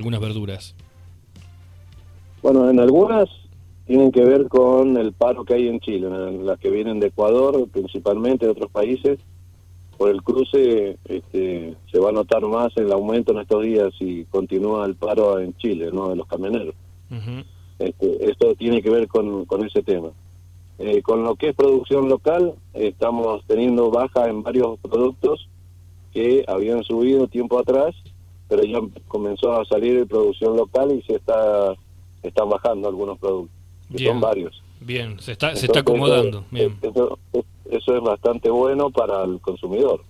algunas verduras? Bueno, en algunas tienen que ver con el paro que hay en Chile, en las que vienen de Ecuador, principalmente de otros países. Por el cruce este, se va a notar más el aumento en estos días y continúa el paro en Chile, ¿no? De los camioneros. este, esto tiene que ver con, con ese tema. Eh, con lo que es producción local, estamos teniendo baja en varios productos que habían subido tiempo atrás, pero ya comenzó a salir de producción local y se está están bajando algunos productos, que son varios. Bien, se está, se está acomodando. Bien. Eso, es bastante bueno para el consumidor.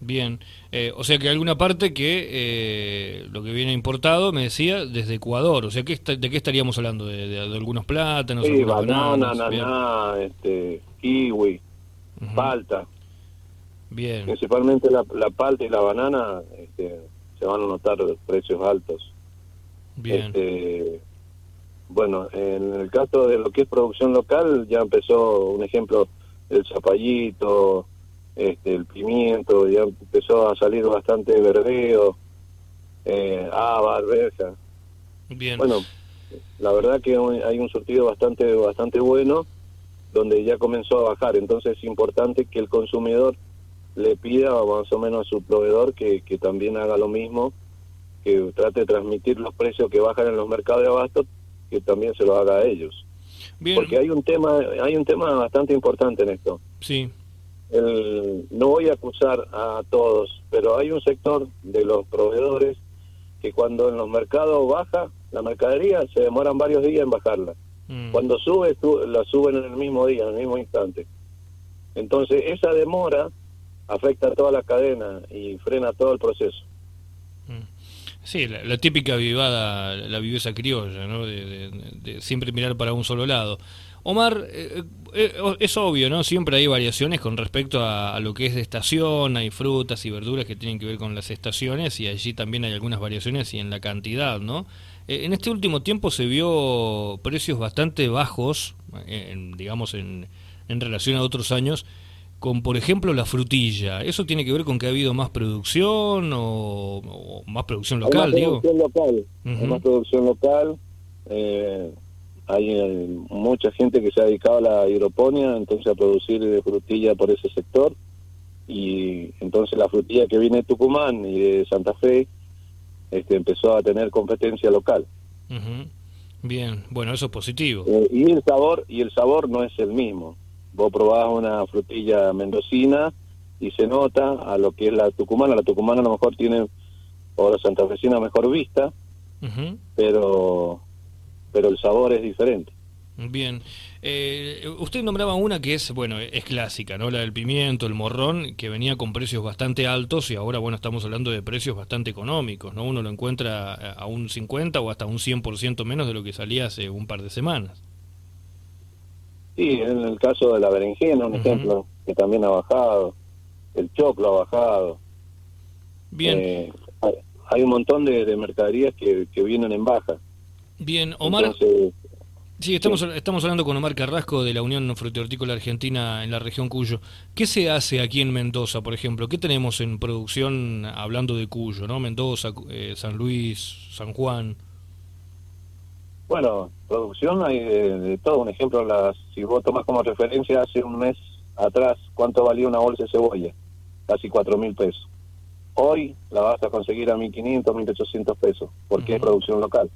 Bien, eh, o sea que alguna parte que eh, lo que viene importado, me decía, desde Ecuador, o sea, ¿qué ¿de qué estaríamos hablando? ¿De, algunos plátanos? Sí, banana, ananá, este, kiwi, palta. Bien. Principalmente la, la palta y la banana este, se van a notar precios altos. Bien. Este, bueno, en el caso de lo que es producción local, ya empezó un ejemplo, el zapallito, este, el pimiento, ya empezó a salir bastante verdeo, eh, ah, Bien. Bueno, la verdad que hay un surtido bastante, bastante bueno, donde ya comenzó a bajar, entonces es importante que el consumidor le pida más o menos a su proveedor que, que también haga lo mismo, que trate de transmitir los precios que bajan en los mercados de abasto, que también se lo haga a ellos. Porque hay un tema, hay un tema bastante importante en esto. Sí. El, no voy a acusar a todos, pero hay un sector de los proveedores que cuando en los mercados baja la mercadería se demoran varios días en bajarla. Mm. Cuando sube, la suben en el mismo día, en el mismo instante. Entonces esa demora afecta a toda la cadena y frena todo el proceso. Mm. Sí, la, típica vivada, la viveza criolla, ¿no? De, siempre mirar para un solo lado. Omar, eh, eh, es obvio, ¿no? Siempre hay variaciones con respecto a, lo que es de estación, hay frutas y verduras que tienen que ver con las estaciones y allí también hay algunas variaciones y en la cantidad, ¿no? Eh, en este último tiempo se vio precios bastante bajos, digamos, en, en relación a otros años, con, por ejemplo, la frutilla. ¿Eso tiene que ver con que ha habido más producción o, más producción local? Hay más producción local. Hay más producción local. Eh, hay eh, mucha gente que se ha dedicado a la hidroponía, entonces a producir frutilla por ese sector. Y entonces la frutilla que viene de Tucumán y de Santa Fe este, empezó a tener competencia local. Bien, bueno, eso es positivo. Eh, y el sabor y el sabor no es el mismo vos probás una frutilla mendocina y se nota a lo que es la tucumana. La tucumana a lo mejor tiene, o la santafesina mejor vista, pero, pero el sabor es diferente. Bien. Eh, usted nombraba una que es, bueno, es clásica, ¿no? La del pimiento, el morrón, que venía con precios bastante altos y ahora, bueno, estamos hablando de precios bastante económicos, ¿no? Uno lo encuentra a un 50 o hasta un 100% menos de lo que salía hace un par de semanas. Sí, en el caso de la berenjena, un ejemplo, que también ha bajado, el choclo ha bajado. Bien. Eh, hay, un montón de, mercaderías que, vienen en baja. Bien, Omar. sí, estamos, estamos hablando con Omar Carrasco de la Unión Frutihortícola Argentina en la región Cuyo. ¿Qué se hace aquí en Mendoza, por ejemplo? ¿Qué tenemos en producción hablando de Cuyo, no? Mendoza, eh, San Luis, San Juan. Bueno, producción hay de, todo. Un ejemplo, las, si vos tomas como referencia hace un mes atrás, ¿cuánto valía una bolsa de cebolla? Casi cuatro mil pesos. Hoy la vas a conseguir a 1.500, 1.800 pesos, porque es producción local.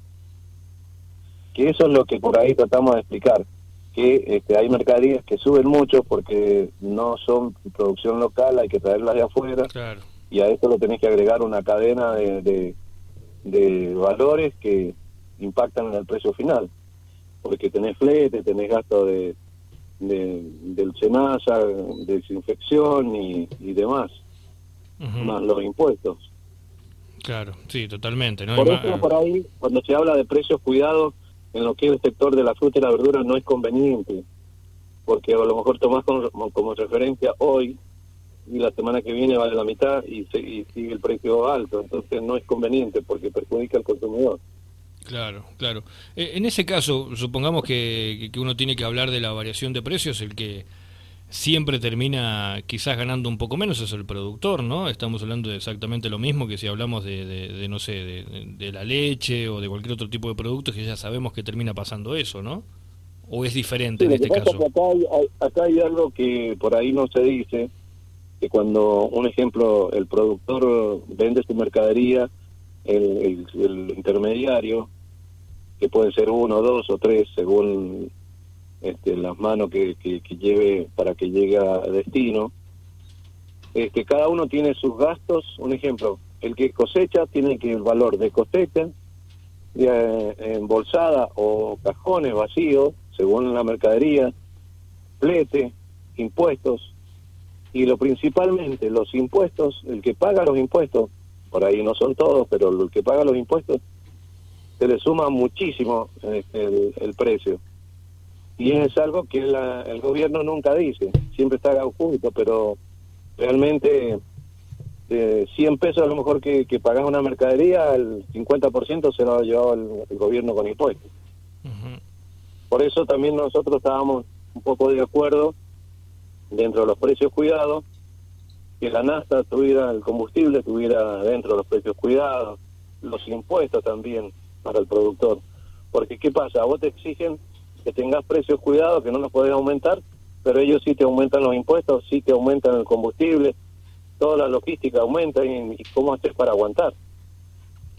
Que eso es lo que por ahí tratamos de explicar, que este, hay mercaderías que suben mucho porque no son producción local, hay que traerlas de afuera, y a esto lo tenés que agregar una cadena de, de valores que impactan en el precio final, porque tenés flete, tenés gasto de, del cenaza, desinfección y, demás, más los impuestos. Claro, sí, totalmente. ¿no? Por eso, por ahí, cuando se habla de precios cuidados, en lo que es el sector de la fruta y la verdura no es conveniente, porque a lo mejor tomás como, como referencia hoy y la semana que viene vale la mitad y, y sigue el precio alto, entonces no es conveniente porque perjudica al consumidor. Claro, claro. Eh, en ese caso, supongamos que, uno tiene que hablar de la variación de precios, el que siempre termina quizás ganando un poco menos, es el productor, ¿no? Estamos hablando de exactamente lo mismo que si hablamos de, de, no sé, de, la leche o de cualquier otro tipo de productos que ya sabemos que termina pasando eso, ¿no? ¿O es diferente en este caso? acá, hay, acá hay algo que por ahí no se dice, que cuando, un ejemplo, el productor vende su mercadería, el, el intermediario, que puede ser uno, dos o tres, según este, las manos que, que, lleve para que llegue a destino. Este, cada uno tiene sus gastos. Un ejemplo, el que cosecha tiene que el valor de cosecha, de, embolsada o cajones vacíos, según la mercadería, flete, impuestos. Y lo principalmente, los impuestos, el que paga los impuestos, por ahí no son todos, pero el que paga los impuestos, se le suma muchísimo este, el precio. Y es algo que el gobierno nunca dice, siempre está oculto, pero realmente de 100 pesos a lo mejor que, que pagas una mercadería, el 50% se lo ha llevado el, gobierno con impuestos. Por eso también nosotros estábamos un poco de acuerdo dentro de los precios cuidados, que la nafta tuviera, el combustible tuviera dentro de los precios cuidados, los impuestos también para el productor. Porque ¿qué pasa? vos te exigen que tengas precios cuidados, que no los podés aumentar, pero ellos sí te aumentan los impuestos, sí te aumentan el combustible, toda la logística aumenta y, cómo haces para aguantar.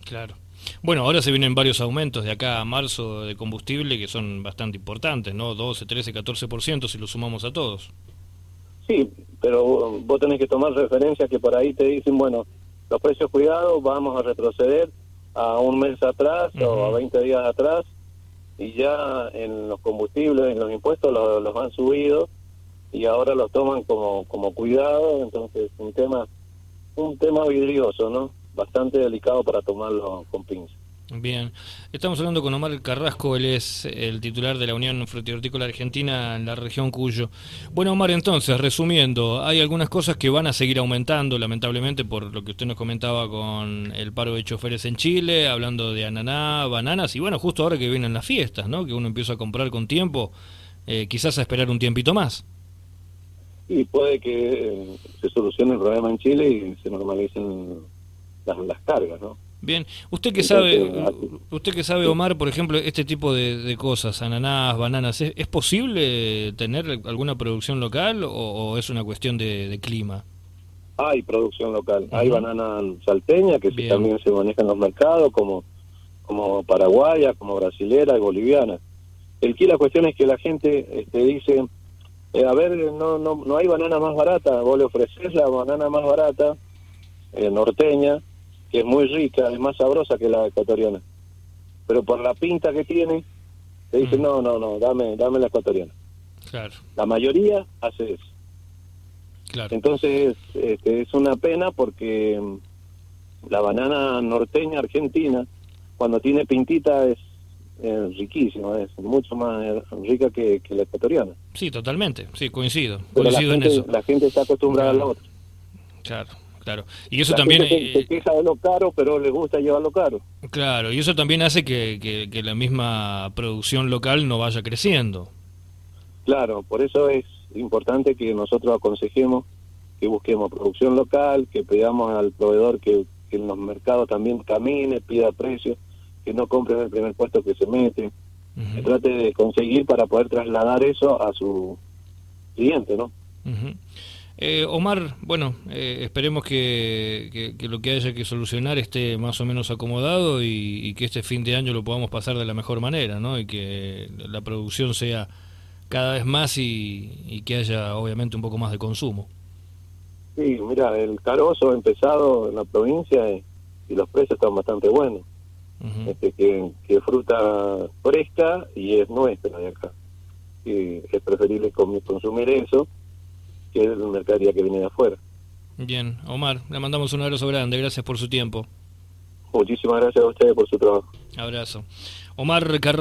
Claro. Bueno, ahora se vienen varios aumentos de acá a marzo de combustible que son bastante importantes, ¿no? 12, 13, 14% si lo sumamos a todos. Sí, pero vos tenés que tomar referencia que por ahí te dicen, bueno, los precios cuidados vamos a retroceder a un mes atrás o a 20 días atrás y ya en los combustibles, en los impuestos los, han subido y ahora los toman como, como cuidado, entonces un tema un tema vidrioso, ¿no? Bastante delicado para tomarlo con pinzas. Bien, estamos hablando con Omar Carrasco, él es el titular de la Unión Frutihortícola Argentina en la región Cuyo. Bueno, Omar, entonces, resumiendo, hay algunas cosas que van a seguir aumentando, lamentablemente, por lo que usted nos comentaba con el paro de choferes en Chile, hablando de ananá, bananas, y bueno, justo ahora que vienen las fiestas, ¿no? Que uno empieza a comprar con tiempo, eh, quizás a esperar un tiempito más. Y puede que se solucione el problema en Chile y se normalicen las, las cargas, ¿no? Bien, usted que sabe, usted que sabe, Omar, por ejemplo, este tipo de, cosas, ananás, bananas, ¿es, posible tener alguna producción local o, es una cuestión de, clima? Hay producción local, hay banana salteña que también se maneja en los mercados, como, como paraguaya, como brasilera y boliviana. El que la cuestión es que la gente este, dice, eh, a ver, no, no, no hay banana más barata, vos le ofreces la banana más barata, eh, norteña, que es muy rica, es más sabrosa que la ecuatoriana. Pero por la pinta que tiene, te dice, mm. no, no, no, dame, dame la ecuatoriana. Claro. La mayoría hace eso. Claro. Entonces, este, es una pena porque mm, la banana norteña argentina, cuando tiene pintita, es, riquísima, es mucho más rica que, la ecuatoriana. Sí, totalmente, sí, coincido. coincido en eso. La gente está acostumbrada a la otra. Claro. Claro, y eso también... Se, queja de lo caro, pero le gusta llevarlo caro. Claro, y eso también hace que, que, la misma producción local no vaya creciendo. Claro, por eso es importante que nosotros aconsejemos que busquemos producción local, que pedamos al proveedor que, en los mercados también camine, pida precios, que no compre en el primer puesto que se mete, que trate de conseguir para poder trasladar eso a su cliente, ¿no? Eh, Omar, bueno, eh, esperemos que, lo que haya que solucionar esté más o menos acomodado y, que este fin de año lo podamos pasar de la mejor manera, ¿no? Y que la producción sea cada vez más y, que haya obviamente un poco más de consumo. Sí, mira, el carozo ha empezado en la provincia y, los precios están bastante buenos. este, que, fruta fresca y es nuestra de acá. Y es preferible consumir eso que es una mercadería que viene de afuera. Bien, Omar, le mandamos un abrazo grande, gracias por su tiempo. Muchísimas gracias a ustedes por su trabajo. Abrazo. Omar Carrasco.